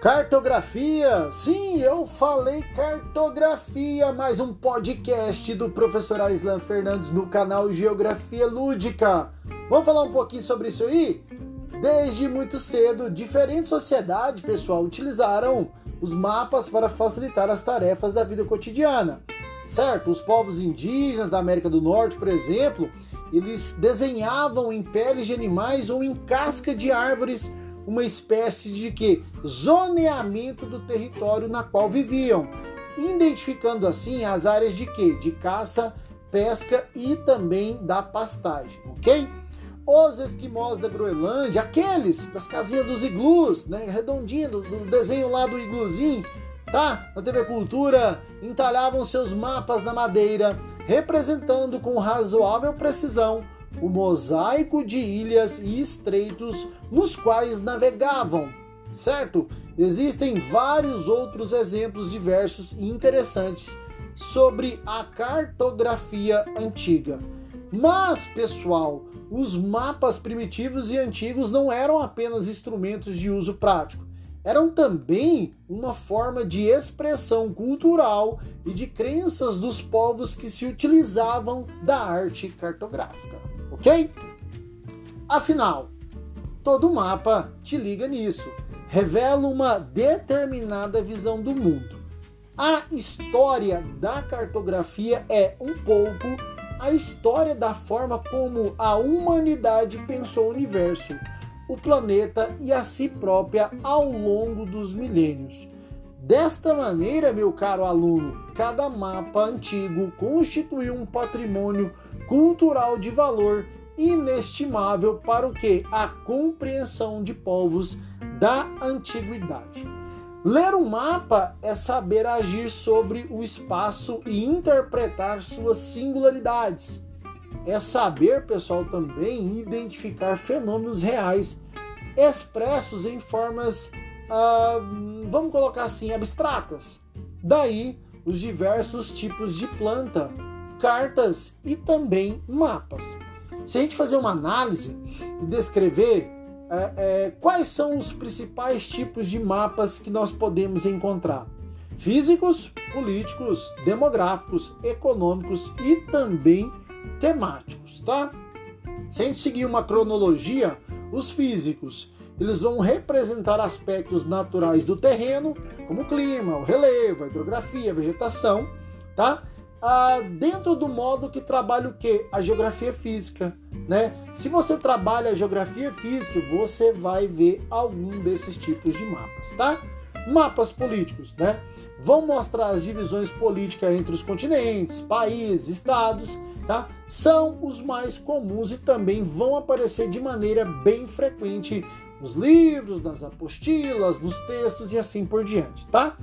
Cartografia, sim, eu falei cartografia, mais um podcast do professor Aislan Fernandes no canal Geografia Lúdica. Vamos falar um pouquinho sobre isso aí? Desde muito cedo, diferentes sociedades, pessoal, utilizaram os mapas para facilitar as tarefas da vida cotidiana. Certo? Os povos indígenas da América do Norte, por exemplo, eles desenhavam em peles de animais ou em casca de árvores uma espécie de que zoneamento do território na qual viviam, identificando assim as áreas de que de caça, pesca e também da pastagem, ok? Os esquimós da Groenlândia, aqueles das casinhas dos iglus, né, redondinho, do, do desenho lá do igluzinho, tá? Na TV Cultura, entalhavam seus mapas na madeira, representando com razoável precisão o mosaico de ilhas e estreitos nos quais navegavam, certo? Existem vários outros exemplos diversos e interessantes sobre a cartografia antiga. Mas, pessoal, os mapas primitivos e antigos não eram apenas instrumentos de uso prático, eram também uma forma de expressão cultural e de crenças dos povos que se utilizavam da arte cartográfica ok? Afinal, todo mapa te liga nisso, revela uma determinada visão do mundo. A história da cartografia é um pouco a história da forma como a humanidade pensou o universo, o planeta e a si própria ao longo dos milênios. Desta maneira, meu caro aluno, cada mapa antigo constituiu um patrimônio cultural de valor inestimável para o que? A compreensão de povos da antiguidade. Ler um mapa é saber agir sobre o espaço e interpretar suas singularidades. É saber, pessoal, também identificar fenômenos reais expressos em formas, ah, vamos colocar assim, abstratas. Daí os diversos tipos de planta, cartas e também mapas. Se a gente fazer uma análise e descrever é, é, quais são os principais tipos de mapas que nós podemos encontrar: físicos, políticos, demográficos, econômicos e também temáticos, tá? Se a gente seguir uma cronologia, os físicos eles vão representar aspectos naturais do terreno, como o clima, o relevo, a hidrografia, a vegetação, tá? Ah, dentro do modo que trabalha o que? A geografia física, né? Se você trabalha a geografia física, você vai ver algum desses tipos de mapas, tá? Mapas políticos, né? Vão mostrar as divisões políticas entre os continentes, países, estados, tá? São os mais comuns e também vão aparecer de maneira bem frequente nos livros, nas apostilas, nos textos e assim por diante, tá?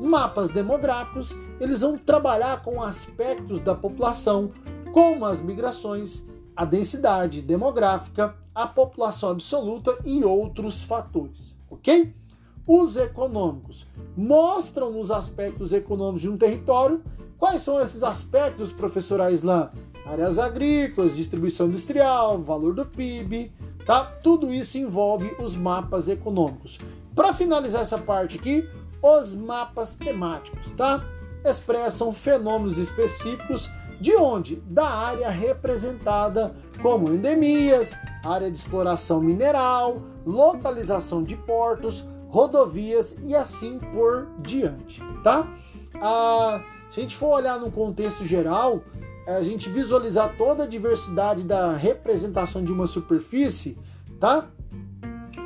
Mapas demográficos, eles vão trabalhar com aspectos da população, como as migrações, a densidade demográfica, a população absoluta e outros fatores, ok? Os econômicos mostram os aspectos econômicos de um território. Quais são esses aspectos, professor Aislan? Áreas agrícolas, distribuição industrial, valor do PIB, tá? Tudo isso envolve os mapas econômicos. Para finalizar essa parte aqui, os mapas temáticos, tá? Expressam fenômenos específicos de onde? Da área representada como endemias, área de exploração mineral, localização de portos, rodovias e assim por diante, tá? Ah, se a gente for olhar no contexto geral, a gente visualizar toda a diversidade da representação de uma superfície, tá?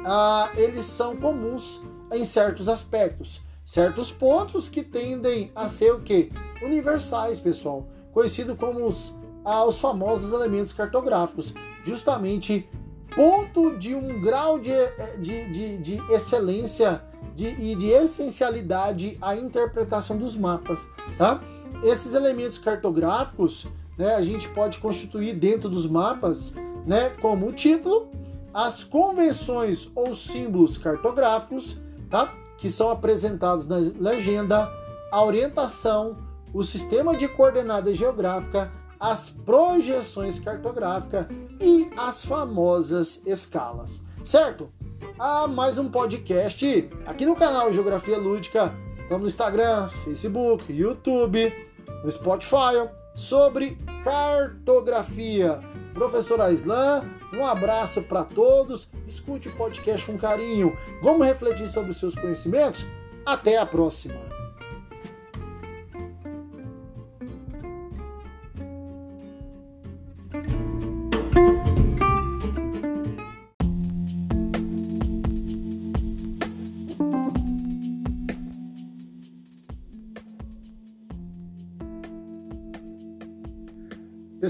Ah, eles são comuns em certos aspectos certos pontos que tendem a ser o que? Universais, pessoal. Conhecido como os, ah, os famosos elementos cartográficos. Justamente ponto de um grau de, de, de, de excelência de, e de essencialidade à interpretação dos mapas, tá? Esses elementos cartográficos, né, a gente pode constituir dentro dos mapas, né, como o título, as convenções ou símbolos cartográficos, tá? que são apresentados na legenda, a orientação, o sistema de coordenada geográfica, as projeções cartográficas e as famosas escalas, certo? a mais um podcast aqui no canal Geografia Lúdica. Estamos no Instagram, Facebook, YouTube, no Spotify sobre cartografia. Professor Aislan, um abraço para todos. Escute o podcast com carinho. Vamos refletir sobre os seus conhecimentos? Até a próxima!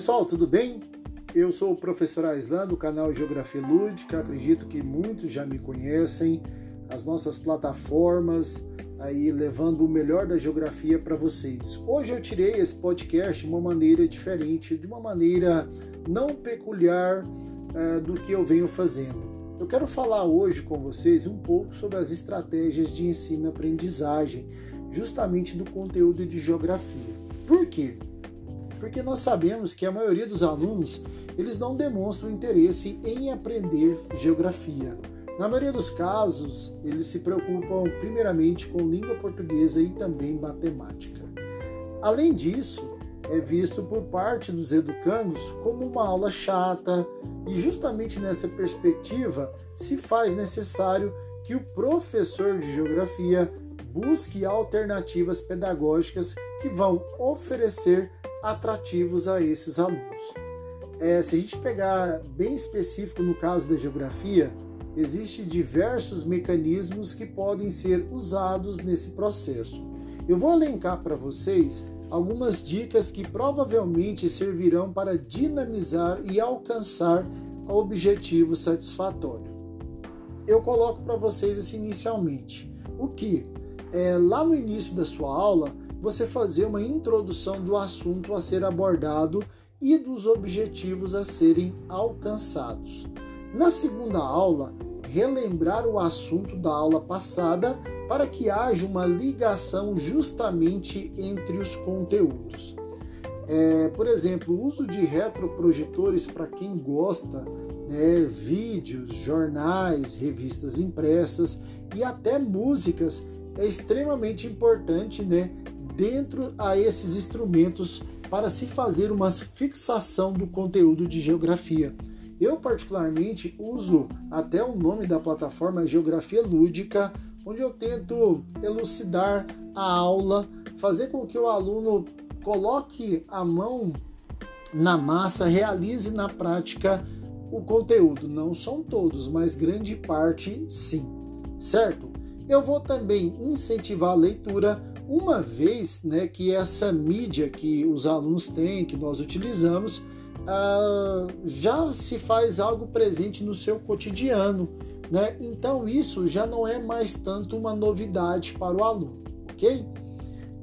Pessoal, tudo bem? Eu sou o professor Aislan do canal Geografia Lúdica. Acredito que muitos já me conhecem. As nossas plataformas aí levando o melhor da geografia para vocês. Hoje eu tirei esse podcast de uma maneira diferente, de uma maneira não peculiar uh, do que eu venho fazendo. Eu quero falar hoje com vocês um pouco sobre as estratégias de ensino-aprendizagem, justamente do conteúdo de geografia. Por quê? Porque nós sabemos que a maioria dos alunos eles não demonstram interesse em aprender geografia. Na maioria dos casos, eles se preocupam primeiramente com língua portuguesa e também matemática. Além disso, é visto por parte dos educandos como uma aula chata, e justamente nessa perspectiva se faz necessário que o professor de geografia busque alternativas pedagógicas que vão oferecer atrativos a esses alunos. É, se a gente pegar bem específico no caso da geografia, existem diversos mecanismos que podem ser usados nesse processo. Eu vou elencar para vocês algumas dicas que provavelmente servirão para dinamizar e alcançar objetivo satisfatório. Eu coloco para vocês assim inicialmente. O que? É, lá no início da sua aula, você fazer uma introdução do assunto a ser abordado e dos objetivos a serem alcançados. Na segunda aula, relembrar o assunto da aula passada para que haja uma ligação justamente entre os conteúdos. É, por exemplo, o uso de retroprojetores para quem gosta, né, vídeos, jornais, revistas impressas e até músicas é extremamente importante né, dentro a esses instrumentos para se fazer uma fixação do conteúdo de geografia. Eu particularmente uso até o nome da plataforma Geografia Lúdica, onde eu tento elucidar a aula, fazer com que o aluno coloque a mão na massa, realize na prática o conteúdo. Não são todos, mas grande parte sim, certo? Eu vou também incentivar a leitura uma vez né, que essa mídia que os alunos têm, que nós utilizamos, uh, já se faz algo presente no seu cotidiano. Né? Então isso já não é mais tanto uma novidade para o aluno, ok?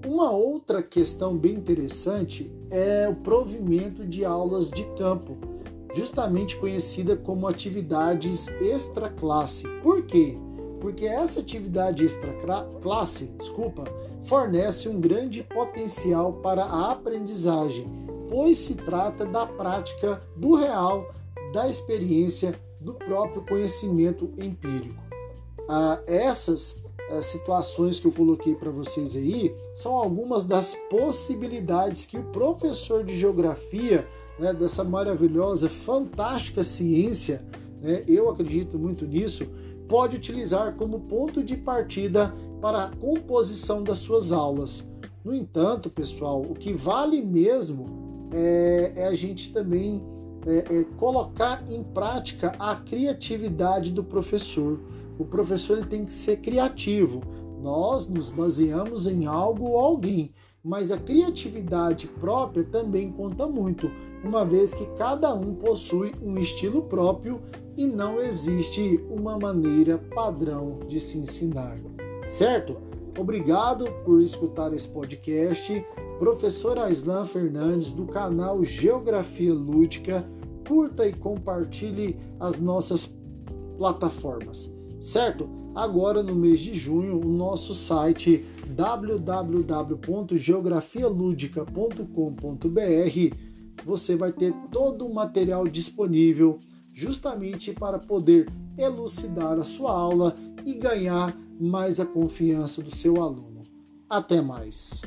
Uma outra questão bem interessante é o provimento de aulas de campo, justamente conhecida como atividades extra classe. Por quê? Porque essa atividade extra classe, desculpa, fornece um grande potencial para a aprendizagem, pois se trata da prática do real, da experiência, do próprio conhecimento empírico. Ah, essas ah, situações que eu coloquei para vocês aí são algumas das possibilidades que o professor de geografia, né, dessa maravilhosa, fantástica ciência, né, eu acredito muito nisso, pode utilizar como ponto de partida para a composição das suas aulas. No entanto, pessoal, o que vale mesmo é, é a gente também é, é colocar em prática a criatividade do professor. O professor ele tem que ser criativo. Nós nos baseamos em algo ou alguém, mas a criatividade própria também conta muito, uma vez que cada um possui um estilo próprio e não existe uma maneira padrão de se ensinar certo? Obrigado por escutar esse podcast. Professor Aislan Fernandes, do canal Geografia Lúdica. Curta e compartilhe as nossas plataformas, certo? Agora, no mês de junho, o nosso site www.geografialudica.com.br você vai ter todo o material disponível justamente para poder elucidar a sua aula e ganhar mais a confiança do seu aluno. Até mais!